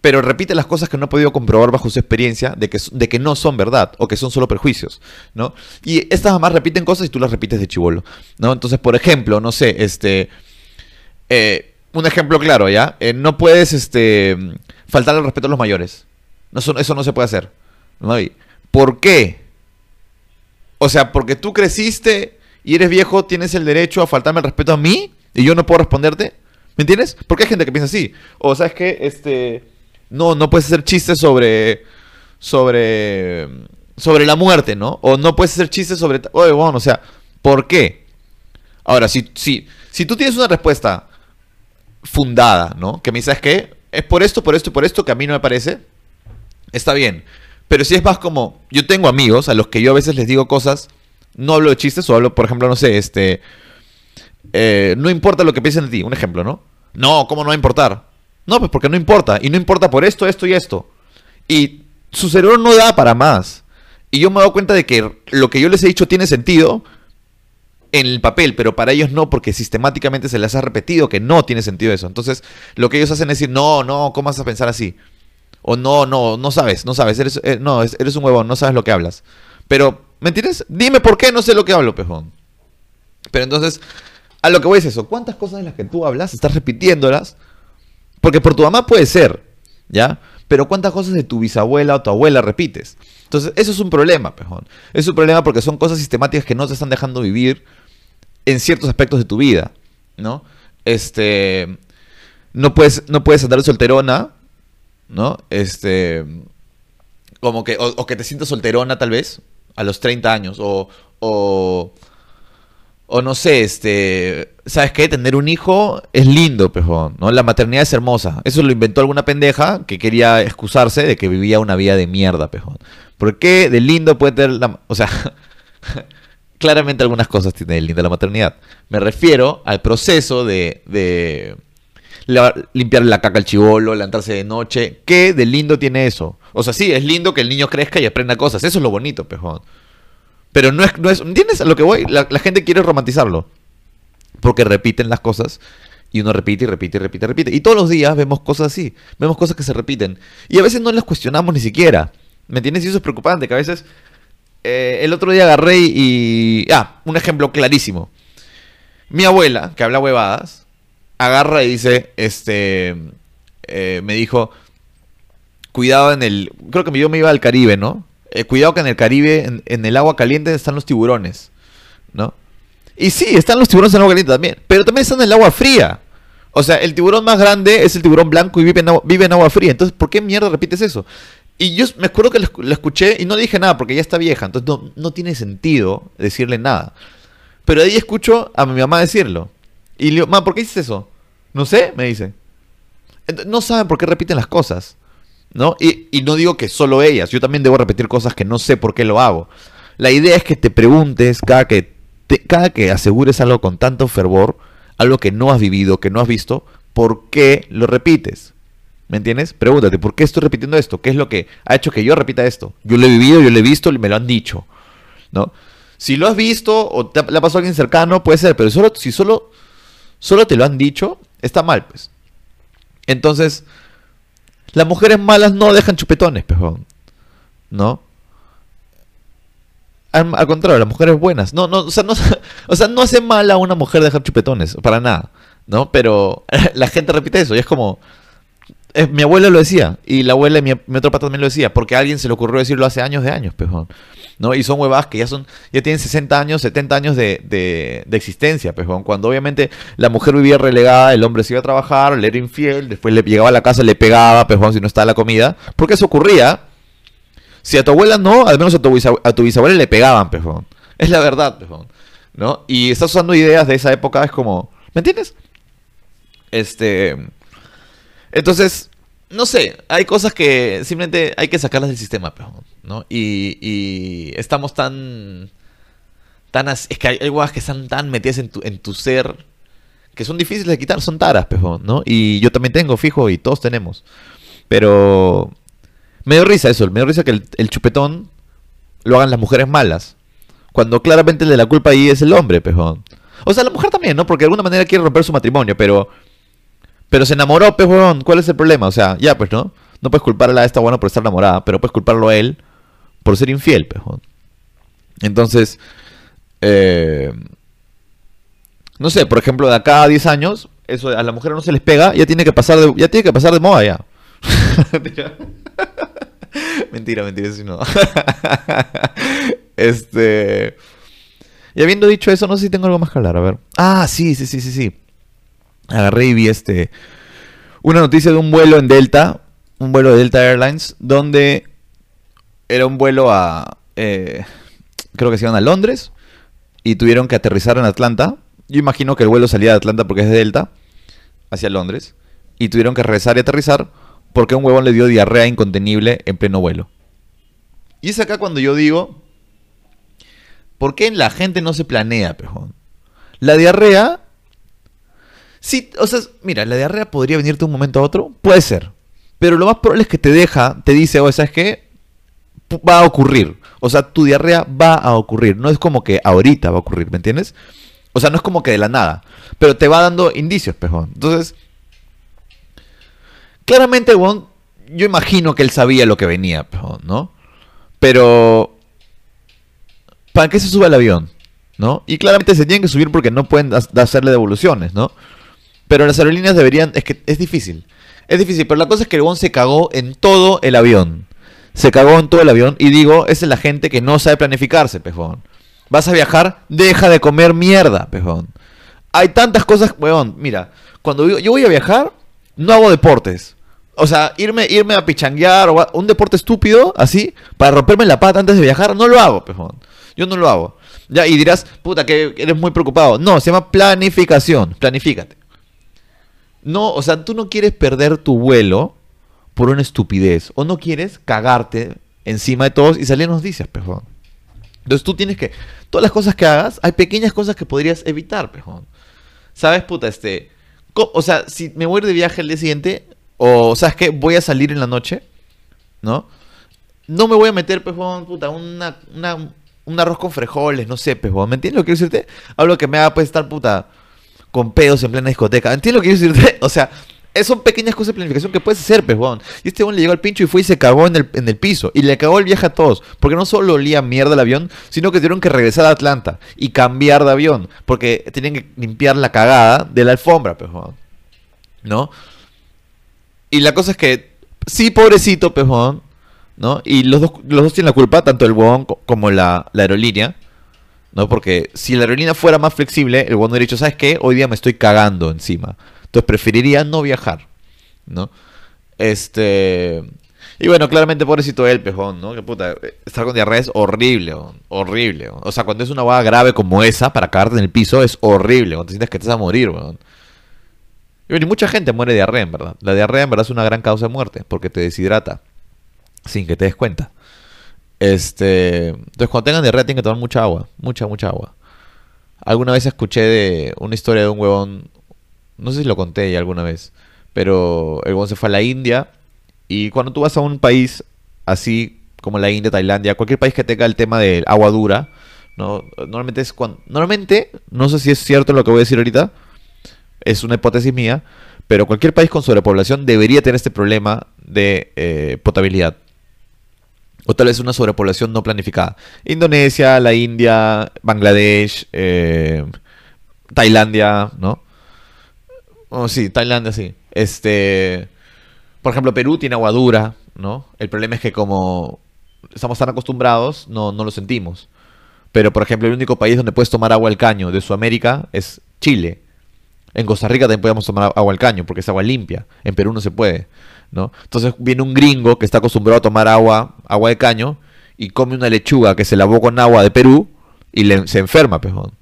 pero repite las cosas que no ha podido comprobar bajo su experiencia de que, de que no son verdad o que son solo perjuicios, ¿no? Y estas mamás repiten cosas y tú las repites de chivolo, ¿no? Entonces, por ejemplo, no sé, este... eh, un ejemplo claro, ¿ya? Eh, no puedes, este... Faltar al respeto a los mayores. No, eso, no se puede hacer. ¿no? ¿Por qué? O sea, porque tú creciste y eres viejo, tienes el derecho a faltarme el respeto a mí y yo no puedo responderte. ¿Me entiendes? Porque hay gente que piensa así. O sabes que este no no puedes hacer chistes sobre sobre sobre la muerte, ¿no? O no puedes hacer chistes sobre oye, bueno, o sea, ¿por qué? Ahora, si si si tú tienes una respuesta fundada, ¿no? Que me dices que es por esto, por esto y por esto que a mí no me parece, está bien. Pero si es más como, yo tengo amigos a los que yo a veces les digo cosas, no hablo de chistes o hablo, por ejemplo, no sé, este, eh, no importa lo que piensen de ti, un ejemplo, ¿no? No, ¿cómo no va a importar? No, pues porque no importa, y no importa por esto, esto y esto. Y su cerebro no da para más. Y yo me he dado cuenta de que lo que yo les he dicho tiene sentido en el papel, pero para ellos no, porque sistemáticamente se les ha repetido que no tiene sentido eso. Entonces, lo que ellos hacen es decir, no, no, ¿cómo vas a pensar así? O no, no, no sabes, no sabes, eres, eh, no, es- eres un huevón, no sabes lo que hablas. Pero, ¿me entiendes? Dime por qué no sé lo que hablo, pejón. Pero entonces, a lo que voy es eso, ¿cuántas cosas de las que tú hablas estás repitiéndolas? Porque por tu mamá puede ser, ¿ya? Pero ¿cuántas cosas de tu bisabuela o tu abuela repites? Entonces, eso es un problema, pejón. Es un problema porque son cosas sistemáticas que no te están dejando vivir en ciertos aspectos de tu vida, ¿no? Este, no puedes, no puedes andar solterona, ¿no? Este, como que, o, que te sientas solterona tal vez, a los 30 años, o, o, o no sé, este, ¿sabes qué? Tener un hijo es lindo, pejón, ¿no? La maternidad es hermosa. Eso lo inventó alguna pendeja que quería excusarse de que vivía una vida de mierda, pejón. ¿Por qué de lindo puede tener la... O sea, claramente algunas cosas tiene de linda la maternidad. Me refiero al proceso de limpiarle la caca al chivolo, levantarse de noche. ¿Qué de lindo tiene eso? O sea, sí, es lindo que el niño crezca y aprenda cosas. Eso es lo bonito, pejón. Pero no es, no es, ¿entiendes a lo que voy? La, gente quiere romantizarlo. Porque repiten las cosas y uno repite y repite y repite y repite. Y todos los días vemos cosas así. Vemos cosas que se repiten. Y a veces no las cuestionamos ni siquiera. ¿Me entiendes? Y eso es preocupante, que a veces... eh, el otro día agarré y- Ah, un ejemplo clarísimo. Mi abuela, que habla huevadas, agarra y dice, este... eh, me dijo, cuidado en el... Creo que yo me iba al Caribe, ¿no? Eh, cuidado que en el Caribe, en, el agua caliente están los tiburones, ¿no? Y sí, están los tiburones en el agua caliente también, pero también están en el agua fría. O sea, el tiburón más grande es el tiburón blanco y vive en agua, fría. Entonces, ¿por qué mierda repites eso? Y yo me acuerdo que la escu- la escuché y no dije nada porque ya está vieja, entonces no, no tiene sentido decirle nada. Pero ahí escucho a mi mamá decirlo. Y le ¿por qué dices eso? No sé, me dice. No saben por qué repiten las cosas. ¿No? Y, y no digo que solo ellas, yo también debo repetir cosas que no sé por qué lo hago. La idea es que te preguntes cada que, cada que asegures algo con tanto fervor, algo que no has vivido, que no has visto, ¿por qué lo repites? ¿Me entiendes? Pregúntate, ¿por qué estoy repitiendo esto? ¿Qué es lo que ha hecho que yo repita esto? Yo lo he vivido, yo lo he visto, me lo han dicho. ¿No? Si lo has visto o te le ha pasado a alguien cercano, puede ser, pero solo, si solo, solo te lo han dicho, está mal, pues. Entonces, las mujeres malas no dejan chupetones, pejón. ¿No? Al, al contrario, las mujeres buenas. No, no, o sea, no, o sea, no hace mal a una mujer dejar chupetones, para nada. ¿No? Pero la gente repite eso y es como. Eh, mi abuela lo decía, y la abuela de mi, otro pata también lo decía, porque a alguien se le ocurrió decirlo hace años de años, pejón. ¿No? Y son huevadas que ya son, ya tienen 60 años, 70 años de, de, de existencia, pejón. Cuando obviamente la mujer vivía relegada, el hombre se iba a trabajar, le era infiel, después le llegaba a la casa, le pegaba, pejón, si no estaba la comida. Porque eso ocurría. Si a tu abuela no, al menos a tu, a tu bisabuela le pegaban, pejón. Es la verdad, pejón. ¿No? Y estás usando ideas de esa época, es como. ¿Me entiendes? Este. Entonces, no sé, hay cosas que simplemente hay que sacarlas del sistema. ¿no? Y, y estamos tan... tan es que hay, hay que están tan metidas en tu, en tu ser que son difíciles de quitar, son taras, ¿no? Y yo también tengo, fijo, y todos tenemos. Pero me dio risa eso, me dio risa que el, el chupetón lo hagan las mujeres malas. Cuando claramente el de la culpa ahí es el hombre, pejón. O sea, la mujer también, ¿no? Porque de alguna manera quiere romper su matrimonio, pero. Pero se enamoró, pejón. ¿Cuál es el problema? O sea, ya, pues, ¿no? No puedes culparla a esta buena por estar enamorada, pero puedes culparlo a él por ser infiel, pejón. Entonces. Eh, no sé, por ejemplo, de acá a 10 años, eso a la mujer no se les pega, ya tiene que pasar de, ya tiene que pasar de moda ya. Mentira. mentira, sí no. este. Y habiendo dicho eso, no sé si tengo algo más que hablar, a ver. Ah, sí, sí, sí, sí, sí. Agarré y vi este. Una noticia de un vuelo en Delta, un vuelo de Delta Airlines, donde era un vuelo a. eh, creo que se iban a Londres y tuvieron que aterrizar en Atlanta. Yo imagino que el vuelo salía de Atlanta porque es de Delta, hacia Londres, y tuvieron que regresar y aterrizar porque un huevón le dio diarrea incontenible en pleno vuelo. Y es acá cuando yo digo, ¿por qué la gente no se planea, pejón? La diarrea, sí, o sea, mira, la diarrea podría venirte de un momento a otro, puede ser, pero lo más probable es que te deja, te dice, oye, ¿sabes qué? Va a ocurrir. O sea, tu diarrea va a ocurrir. No es como que ahorita va a ocurrir, ¿me entiendes? O sea, no es como que de la nada. Pero te va dando indicios, pejón. Entonces, claramente, weón, yo imagino que él sabía lo que venía, pejón, ¿no? Pero, ¿para qué se sube al avión? ¿No? Y claramente se tienen que subir porque no pueden hacerle devoluciones, ¿no? Pero las aerolíneas deberían, es que es difícil. Es difícil, pero la cosa es que el weón se cagó en todo el avión. Se cagó en todo el avión y digo, esa es la gente que no sabe planificarse, pejón. Vas a viajar, deja de comer mierda, pejón. Hay tantas cosas, weón, mira, cuando yo voy a viajar, no hago deportes. O sea, irme, irme a pichanguear o a- un deporte estúpido, así, para romperme la pata antes de viajar, no lo hago, pejón. Yo no lo hago. Ya, y dirás, puta, que eres muy preocupado. No, se llama planificación. Planifícate. No, o sea, tú no quieres perder tu vuelo por una estupidez. O no quieres cagarte encima de todos y salir en noticias, pejón. Entonces tú tienes que. Todas las cosas que hagas, hay pequeñas cosas que podrías evitar, pejón. ¿Sabes, puta? Este. O sea, si me voy de viaje el día siguiente, o ¿sabes qué? Voy a salir en la noche, ¿no? No me voy a meter, pejón, puta, una, una, un arroz con frijoles, no sé, pejón. ¿Me entiendes lo que quiero decirte? Hablo que me haga pues estar, puta, con pedos en plena discoteca. ¿Entiendes lo que quiero decirte? O sea, son pequeñas cosas de planificación que puedes hacer, pejón. Y este weón le llegó al pincho y fue y se cagó en el, en el piso. Y le cagó el viaje a todos. Porque no solo olía mierda el avión, sino que tuvieron que regresar a Atlanta y cambiar de avión. Porque tenían que limpiar la cagada de la alfombra, pejón. ¿No? Y la cosa es que, sí, pobrecito, pejón, ¿no? Y los dos, los dos tienen la culpa, tanto el co- como la, la aerolínea, ¿no? Porque si la aerolínea fuera más flexible, el hubiera dicho, ¿sabes qué? Hoy día me estoy cagando encima. Entonces preferiría no viajar, ¿no? Este... Y bueno, claramente pobrecito él, pejón, ¿no? Que puta, estar con diarrea es horrible, horrible. O sea, cuando es una hueá grave como esa, para cagarte en el piso, es horrible, cuando te sientes que te vas a morir, weón. Y y mucha gente muere de diarrea, en verdad. La diarrea, en verdad, es una gran causa de muerte, porque te deshidrata, sin que te des cuenta. Este, entonces, cuando tengan diarrea, tienen que tomar mucha agua, mucha, mucha agua. Alguna vez escuché de una historia de un huevón, no sé si lo conté ya alguna vez, pero el huevón se fue a la India y cuando tú vas a un país así como la India, Tailandia, cualquier país que tenga el tema del agua dura, ¿no? Normalmente es cuando, normalmente, no sé si es cierto lo que voy a decir ahorita, es una hipótesis mía, pero cualquier país con sobrepoblación debería tener este problema de eh, potabilidad. O tal vez una sobrepoblación no planificada. Indonesia, la India, Bangladesh, eh, Tailandia, ¿no? Oh, sí, Tailandia sí. Este, por ejemplo, Perú tiene agua dura, ¿no? El problema es que como estamos tan acostumbrados, no, no lo sentimos. Pero, por ejemplo, el único país donde puedes tomar agua al caño de Sudamérica es Chile. En Costa Rica también podemos tomar agua al caño porque es agua limpia. En Perú no se puede, ¿no? Entonces viene un gringo que está acostumbrado a tomar agua, agua de caño, y come una lechuga que se lavó con agua de Perú y le, se enferma, pejón.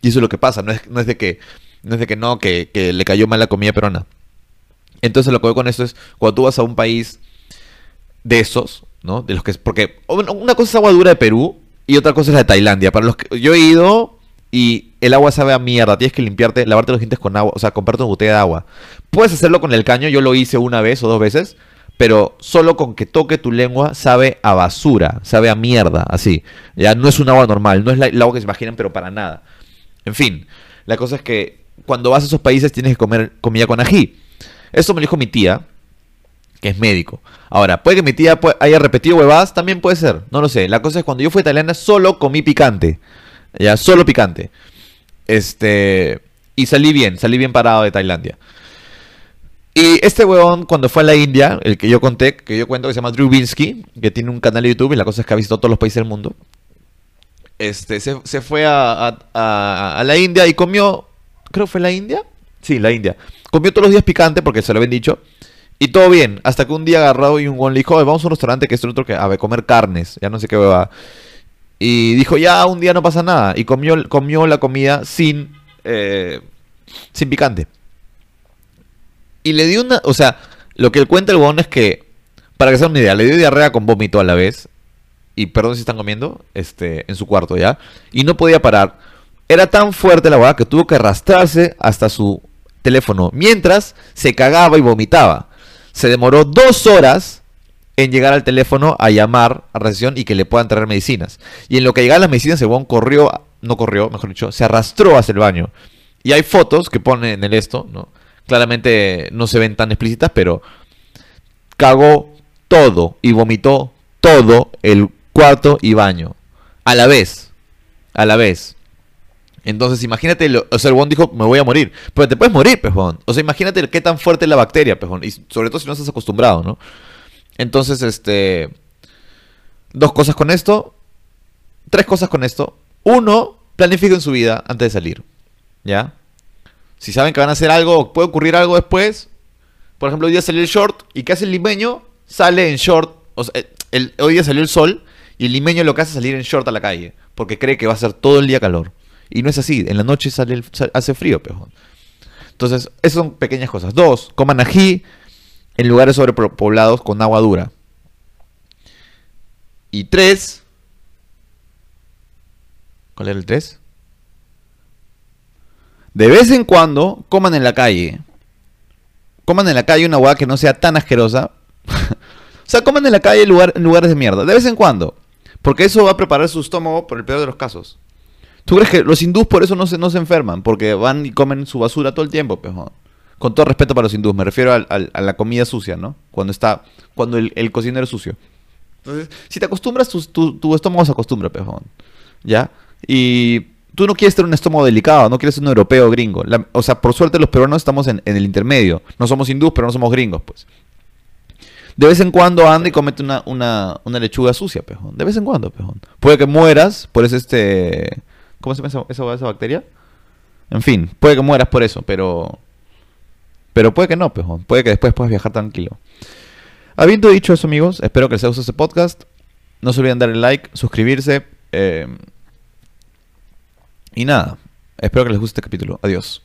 Y eso es lo que pasa, no es, no es de que no, es de que, no que, le cayó mal la comida peruana. Entonces lo que voy con eso es, cuando tú vas a un país de esos, ¿no? De los que porque una cosa es agua dura de Perú y otra cosa es la de Tailandia. Para los que yo he ido y el agua sabe a mierda, tienes que limpiarte, lavarte los dientes con agua, o sea, comprarte una botella de agua. Puedes hacerlo con el caño, yo lo hice una vez o dos veces, pero solo con que toque tu lengua sabe a basura, sabe a mierda, así. Ya no es un agua normal, no es la, el agua que se imaginan, pero para nada. En fin, la cosa es que cuando vas a esos países tienes que comer comida con ají. Eso me lo dijo mi tía, que es médico. Ahora, puede que mi tía haya repetido huevadas, también puede ser, no lo sé. La cosa es cuando yo fui a italiana solo comí picante. Ya, solo picante. Este, y salí bien, salí bien parado de Tailandia. Y este huevón, cuando fue a la India, el que yo conté, que yo cuento que se llama Drew Binsky, que tiene un canal de YouTube y la cosa es que ha visitado todos los países del mundo. Este, se, fue a, a, la India y comió, creo que fue la India. Sí, la India. Comió todos los días picante porque se lo habían dicho. Y todo bien, hasta que un día agarrado y un huevón le dijo, vamos a un restaurante que es otro que, a ver, comer carnes, ya no sé qué hueva. Y dijo, ya, un día no pasa nada. Y comió, comió la comida sin, eh, sin picante. Y le dio una, o sea, lo que cuenta el huevón es que, para que sea una idea, le dio diarrea con vómito a la vez. Y perdón si están comiendo, este, en su cuarto ya. Y no podía parar. Era tan fuerte la hueá que tuvo que arrastrarse hasta su teléfono. Mientras se cagaba y vomitaba. Se demoró dos horas en llegar al teléfono a llamar a recepción y que le puedan traer medicinas. Y en lo que llegaban las medicinas, el corrió, no corrió, mejor dicho, se arrastró hacia el baño. Y hay fotos que pone en el esto, ¿no? Claramente no se ven tan explícitas, pero cagó todo y vomitó todo el cuarto y baño. A la vez. A la vez. Entonces, imagínate, o sea, el buen dijo, me voy a morir. Pero te puedes morir, pejón. O sea, imagínate qué tan fuerte es la bacteria, pejón. Y sobre todo si no estás acostumbrado, ¿no? Entonces, este... Dos cosas con esto. Tres cosas con esto. Uno, planifiquen su vida antes de salir. ¿Ya? Si saben que van a hacer algo, puede ocurrir algo después. Por ejemplo, hoy día salió el short. ¿Y qué hace el limeño? Sale en short. O sea, el, hoy día salió el sol. Y el limeño lo que hace es salir en short a la calle. Porque cree que va a ser todo el día calor. Y no es así. En la noche sale hace frío, pejón. Entonces, esas son pequeñas cosas. Dos, coman ají en lugares sobrepoblados con agua dura. Y tres. ¿Cuál era el tres? De vez en cuando, coman en la calle. Coman en la calle una hueá que no sea tan asquerosa. o sea, coman en la calle en, lugares de mierda. De vez en cuando. Porque eso va a preparar su estómago por el peor de los casos. ¿Tú crees que los hindús por eso no se, no se enferman? Porque van y comen su basura todo el tiempo, pejón. Con todo respeto para los hindús, me refiero a la comida sucia, ¿no? Cuando está, cuando el, cocinero es sucio. Entonces, si te acostumbras, tu, tu estómago se acostumbra, pejón. ¿Ya? Y tú no quieres tener un estómago delicado, no quieres ser un europeo gringo. o sea, por suerte los peruanos estamos en, el intermedio. No somos hindús, pero no somos gringos, pues. De vez en cuando anda y comete una, una, una lechuga sucia, pejón. De vez en cuando, pejón. Puede que mueras por ese, este... ¿Cómo se llama esa, esa, bacteria? En fin, puede que mueras por eso, pero... Pero puede que no, pejón. Puede que después puedas viajar tranquilo. Habiendo dicho eso, amigos, espero que les haya gustado este podcast. No se olviden darle like, suscribirse. Eh, y nada, espero que les guste este capítulo. Adiós.